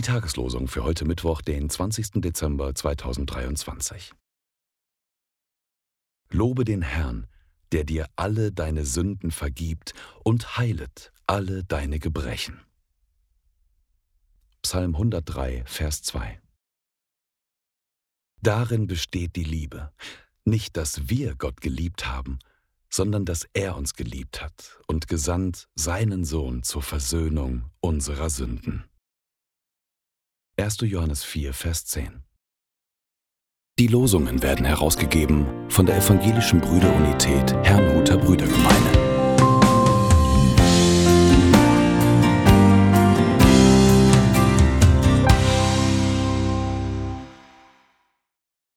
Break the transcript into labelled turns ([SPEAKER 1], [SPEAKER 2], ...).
[SPEAKER 1] Tageslosung für heute Mittwoch, den 20. Dezember 2023. Lobe den Herrn, der dir alle deine Sünden vergibt und heilet alle deine Gebrechen. Psalm 103, Vers 2. Darin besteht die Liebe, nicht dass wir Gott geliebt haben, sondern dass er uns geliebt hat und gesandt seinen Sohn zur Versöhnung unserer Sünden. 1. Johannes 4, Vers 10. Die Losungen werden herausgegeben von der Evangelischen Brüderunität Herrnhuter Brüdergemeine.